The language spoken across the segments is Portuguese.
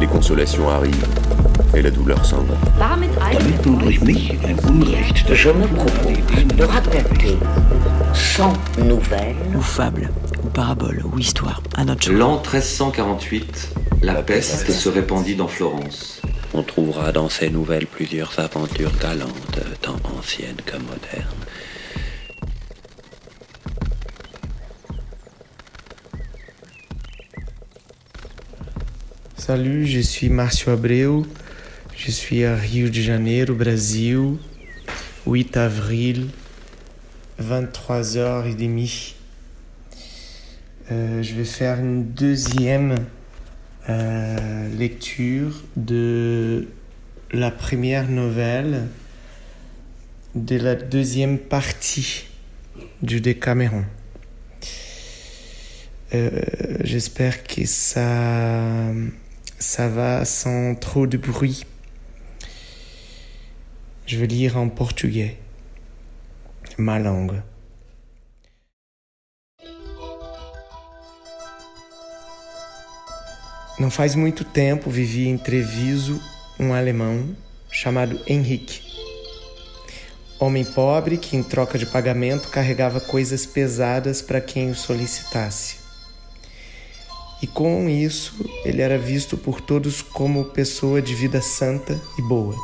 les consolations arrivent et la douleur s'en va. Damit nun durch mich ein Unrecht Je me propose de raconter sans nouvelles ou fable, ou parabole, ou histoire, à notre. L'an 1348, la peste se répandit dans Florence. On trouvera dans ces nouvelles plusieurs aventures galantes, tant anciennes que modernes. Salut, je suis Márcio Abreu. Je suis à Rio de Janeiro, Brasil. 8 avril, 23h30. Euh, je vais faire une deuxième euh, lecture de la première nouvelle de la deuxième partie du Décameron. Euh, J'espère que ça, ça va sans trop de bruit. Je vais lire en portugais, ma langue. Não faz muito tempo vivia em Treviso um alemão chamado Henrique. Homem pobre que, em troca de pagamento, carregava coisas pesadas para quem o solicitasse. E com isso, ele era visto por todos como pessoa de vida santa e boa.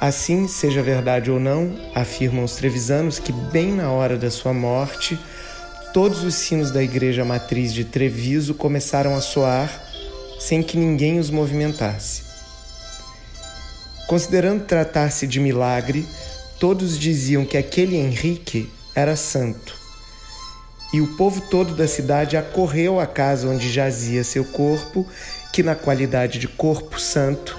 Assim, seja verdade ou não, afirmam os trevisanos que, bem na hora da sua morte, todos os sinos da igreja matriz de Treviso começaram a soar sem que ninguém os movimentasse. Considerando tratar-se de milagre, todos diziam que aquele Henrique era santo. E o povo todo da cidade acorreu à casa onde jazia seu corpo, que, na qualidade de corpo santo,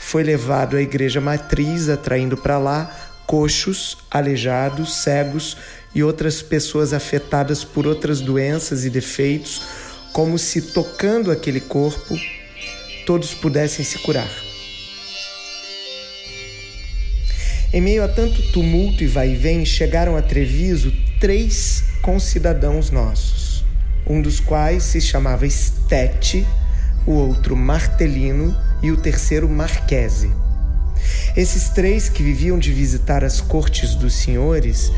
foi levado à igreja matriz, atraindo para lá coxos, aleijados, cegos e outras pessoas afetadas por outras doenças e defeitos, como se tocando aquele corpo todos pudessem se curar. Em meio a tanto tumulto e vai-vem, chegaram a Treviso três concidadãos nossos, um dos quais se chamava Estete, o outro Martelino e o terceiro Marquese. Esses três que viviam de visitar as cortes dos senhores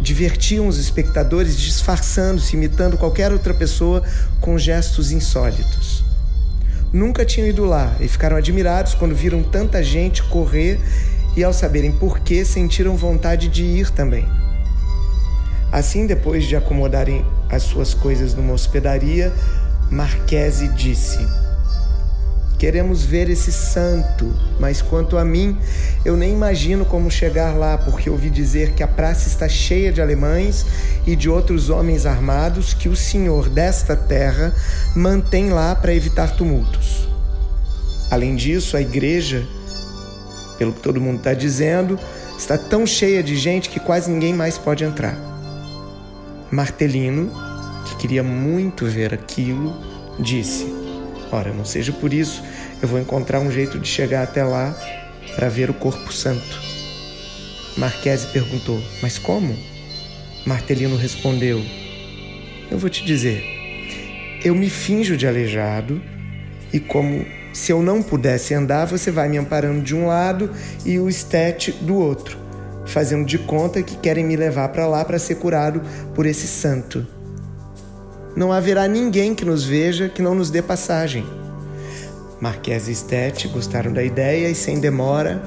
divertiam os espectadores disfarçando-se, imitando qualquer outra pessoa com gestos insólitos. Nunca tinham ido lá e ficaram admirados quando viram tanta gente correr e, ao saberem por quê, sentiram vontade de ir também. Assim, depois de acomodarem as suas coisas numa hospedaria, Marquese disse: Queremos ver esse santo, mas quanto a mim, eu nem imagino como chegar lá, porque ouvi dizer que a praça está cheia de alemães e de outros homens armados que o senhor desta terra mantém lá para evitar tumultos. Além disso, a igreja, pelo que todo mundo está dizendo, está tão cheia de gente que quase ninguém mais pode entrar. Martelino, que queria muito ver aquilo, disse: Ora, não seja por isso, eu vou encontrar um jeito de chegar até lá para ver o corpo santo. Marquese perguntou: Mas como? Martelino respondeu: Eu vou te dizer. Eu me finjo de aleijado e, como se eu não pudesse andar, você vai me amparando de um lado e o estete do outro, fazendo de conta que querem me levar para lá para ser curado por esse santo. Não haverá ninguém que nos veja que não nos dê passagem. Marquesa e Stete gostaram da ideia e, sem demora,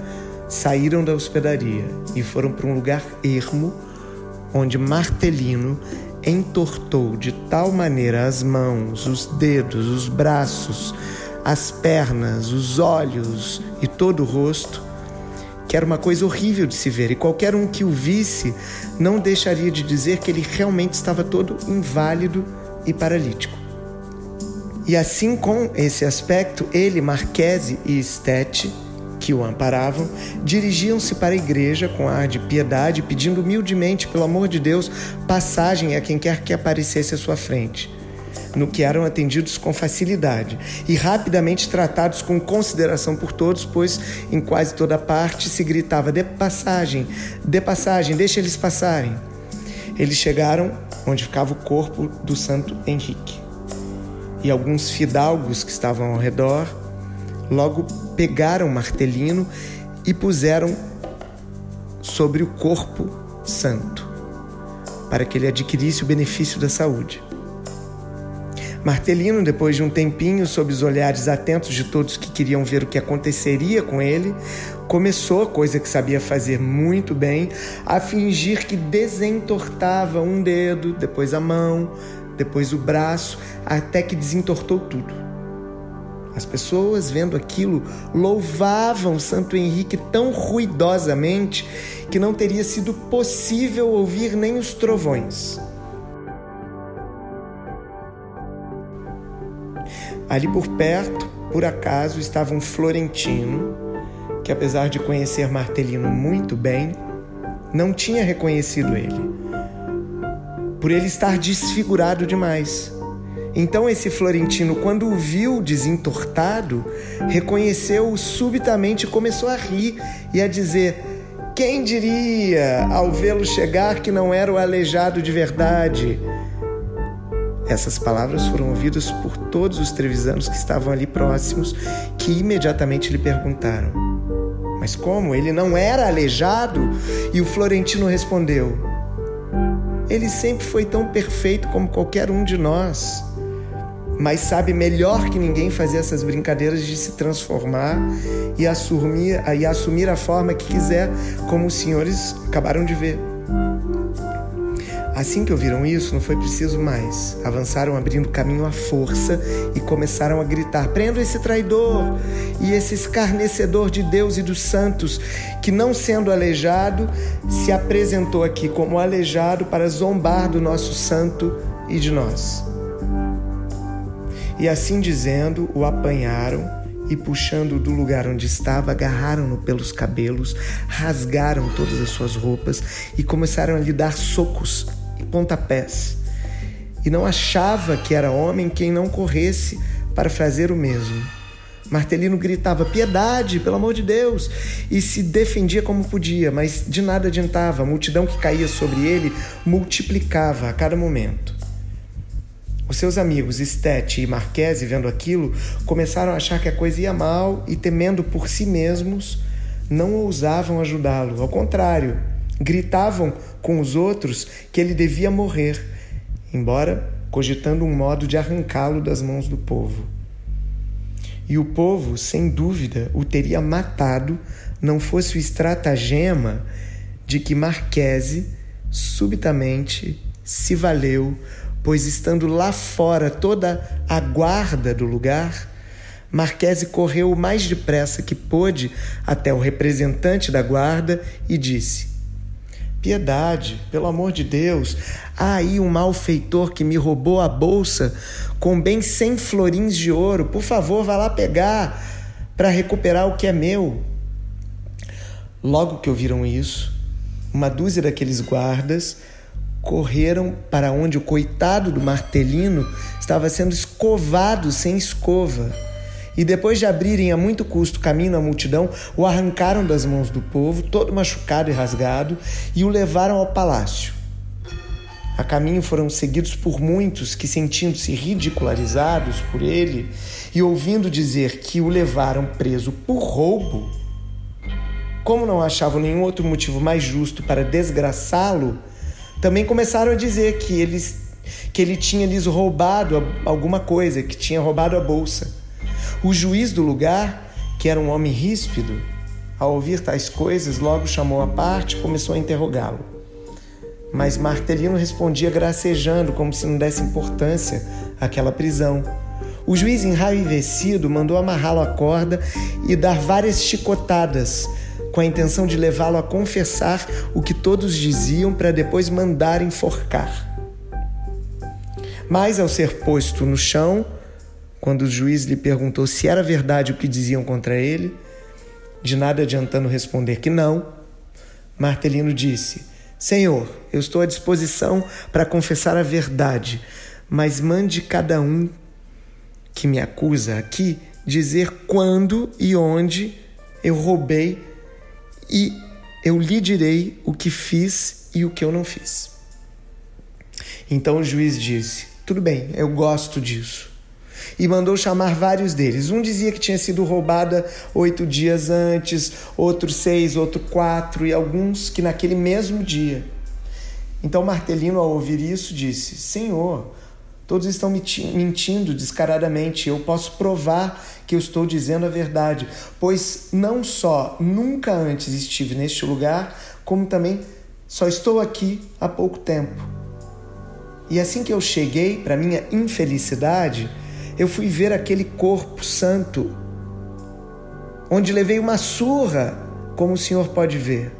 saíram da hospedaria e foram para um lugar ermo, onde Martelino entortou de tal maneira as mãos, os dedos, os braços, as pernas, os olhos e todo o rosto, que era uma coisa horrível de se ver, e qualquer um que o visse não deixaria de dizer que ele realmente estava todo inválido e paralítico. E assim, com esse aspecto, ele, Marquese e Stete, que o amparavam, dirigiam-se para a igreja com ar de piedade, pedindo humildemente, pelo amor de Deus, passagem a quem quer que aparecesse à sua frente. No que eram atendidos com facilidade e rapidamente tratados com consideração por todos, pois em quase toda parte se gritava: de passagem, de passagem, deixe eles passarem. Eles chegaram onde ficava o corpo do santo Henrique. E alguns fidalgos que estavam ao redor logo pegaram Martelino e puseram sobre o corpo santo, para que ele adquirisse o benefício da saúde. Martelino, depois de um tempinho, sob os olhares atentos de todos que queriam ver o que aconteceria com ele, começou, coisa que sabia fazer muito bem, a fingir que desentortava um dedo, depois a mão, depois o braço, até que desentortou tudo. As pessoas, vendo aquilo, louvavam Santo Henrique tão ruidosamente que não teria sido possível ouvir nem os trovões. Ali por perto, por acaso, estava um florentino que, apesar de conhecer Martelino muito bem, não tinha reconhecido ele, por ele estar desfigurado demais. Então esse florentino, quando o viu desentortado, reconheceu-o subitamente e começou a rir e a dizer: Quem diria, ao vê-lo chegar, que não era o aleijado de verdade? Essas palavras foram ouvidas por todos os trevisanos que estavam ali próximos, que imediatamente lhe perguntaram: Mas como? Ele não era aleijado? E o florentino respondeu: Ele sempre foi tão perfeito como qualquer um de nós mas sabe melhor que ninguém fazer essas brincadeiras de se transformar e assumir, e assumir a forma que quiser, como os senhores acabaram de ver. Assim que ouviram isso, não foi preciso mais. Avançaram abrindo caminho à força e começaram a gritar: Prenda esse traidor e esse escarnecedor de Deus e dos santos, que, não sendo aleijado, se apresentou aqui como aleijado para zombar do nosso santo e de nós. E assim dizendo, o apanharam e, puxando do lugar onde estava, agarraram-no pelos cabelos, rasgaram todas as suas roupas e começaram a lhe dar socos e pontapés. E não achava que era homem quem não corresse para fazer o mesmo. Martelino gritava: Piedade, pelo amor de Deus! E se defendia como podia, mas de nada adiantava. A multidão que caía sobre ele multiplicava a cada momento. Os seus amigos Stete e Marquese, vendo aquilo, começaram a achar que a coisa ia mal e, temendo por si mesmos, não ousavam ajudá-lo. Ao contrário, gritavam com os outros que ele devia morrer, embora cogitando um modo de arrancá-lo das mãos do povo. E o povo, sem dúvida, o teria matado, não fosse o estratagema de que Marquese subitamente se valeu pois estando lá fora toda a guarda do lugar, Marquese correu o mais depressa que pôde até o representante da guarda e disse: Piedade, pelo amor de Deus, aí um malfeitor que me roubou a bolsa com bem cem florins de ouro. Por favor, vá lá pegar para recuperar o que é meu. Logo que ouviram isso, uma dúzia daqueles guardas correram para onde o coitado do martelino estava sendo escovado sem escova. E depois de abrirem a muito custo caminho à multidão, o arrancaram das mãos do povo, todo machucado e rasgado, e o levaram ao palácio. A caminho foram seguidos por muitos que, sentindo-se ridicularizados por ele e ouvindo dizer que o levaram preso por roubo, como não achavam nenhum outro motivo mais justo para desgraçá-lo, também começaram a dizer que, eles, que ele tinha lhes roubado alguma coisa, que tinha roubado a bolsa. O juiz do lugar, que era um homem ríspido, ao ouvir tais coisas, logo chamou a parte e começou a interrogá-lo. Mas Martelino respondia gracejando, como se não desse importância àquela prisão. O juiz, enraivecido, mandou amarrá-lo à corda e dar várias chicotadas, com a intenção de levá-lo a confessar o que todos diziam para depois mandar enforcar. Mas ao ser posto no chão, quando o juiz lhe perguntou se era verdade o que diziam contra ele, De nada adiantando responder que não, Martelino disse: Senhor, eu estou à disposição para confessar a verdade, mas mande cada um que me acusa aqui dizer quando e onde eu roubei e eu lhe direi o que fiz e o que eu não fiz. Então o juiz disse: Tudo bem, eu gosto disso. E mandou chamar vários deles. Um dizia que tinha sido roubada oito dias antes, outro seis, outro quatro, e alguns que naquele mesmo dia. Então Martelino, ao ouvir isso, disse: Senhor, Todos estão mentindo descaradamente. Eu posso provar que eu estou dizendo a verdade, pois não só nunca antes estive neste lugar, como também só estou aqui há pouco tempo. E assim que eu cheguei, para minha infelicidade, eu fui ver aquele corpo santo, onde levei uma surra, como o senhor pode ver.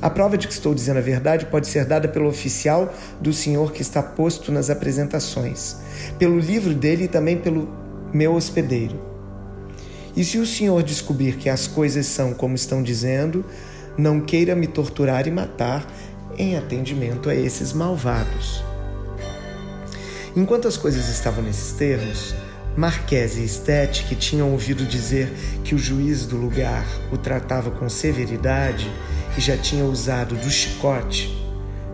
A prova de que estou dizendo a verdade pode ser dada pelo oficial do senhor que está posto nas apresentações, pelo livro dele e também pelo meu hospedeiro. E se o senhor descobrir que as coisas são como estão dizendo, não queira me torturar e matar em atendimento a esses malvados. Enquanto as coisas estavam nesses termos, Marquese e Stete, que tinham ouvido dizer que o juiz do lugar o tratava com severidade, e já tinha usado do chicote,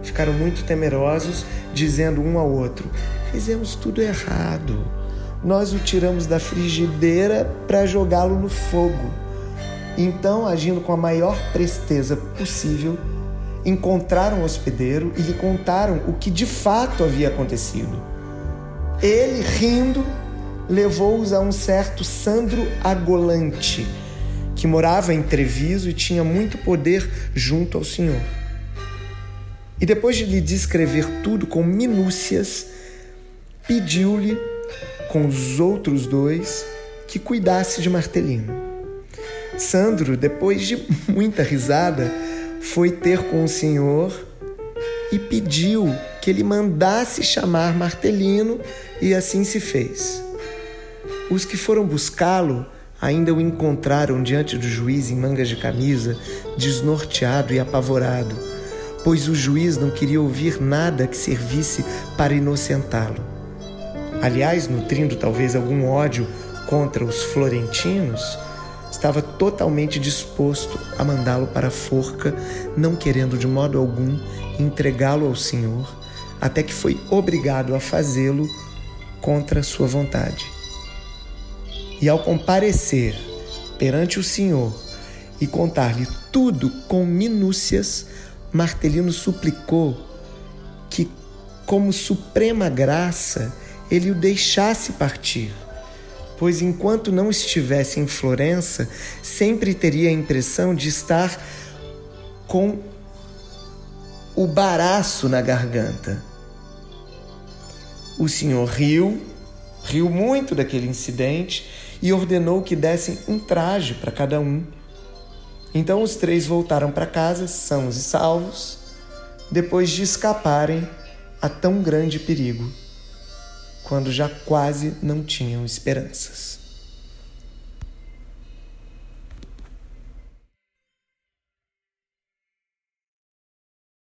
ficaram muito temerosos, dizendo um ao outro: Fizemos tudo errado. Nós o tiramos da frigideira para jogá-lo no fogo. Então, agindo com a maior presteza possível, encontraram o hospedeiro e lhe contaram o que de fato havia acontecido. Ele, rindo, levou-os a um certo Sandro Agolante, que morava em Treviso e tinha muito poder junto ao Senhor. E depois de lhe descrever tudo com minúcias, pediu-lhe, com os outros dois, que cuidasse de Martelino. Sandro, depois de muita risada, foi ter com o Senhor e pediu que ele mandasse chamar Martelino, e assim se fez. Os que foram buscá-lo ainda o encontraram diante do juiz em mangas de camisa, desnorteado e apavorado, pois o juiz não queria ouvir nada que servisse para inocentá-lo. Aliás, nutrindo talvez algum ódio contra os florentinos, estava totalmente disposto a mandá-lo para a forca, não querendo de modo algum entregá-lo ao Senhor, até que foi obrigado a fazê-lo contra sua vontade. E ao comparecer perante o Senhor e contar-lhe tudo com minúcias, Martelino suplicou que, como suprema graça, ele o deixasse partir, pois enquanto não estivesse em Florença, sempre teria a impressão de estar com o baraço na garganta. O senhor riu, riu muito daquele incidente e ordenou que dessem um traje para cada um. Então os três voltaram para casa, sãos e salvos, depois de escaparem a tão grande perigo, quando já quase não tinham esperanças.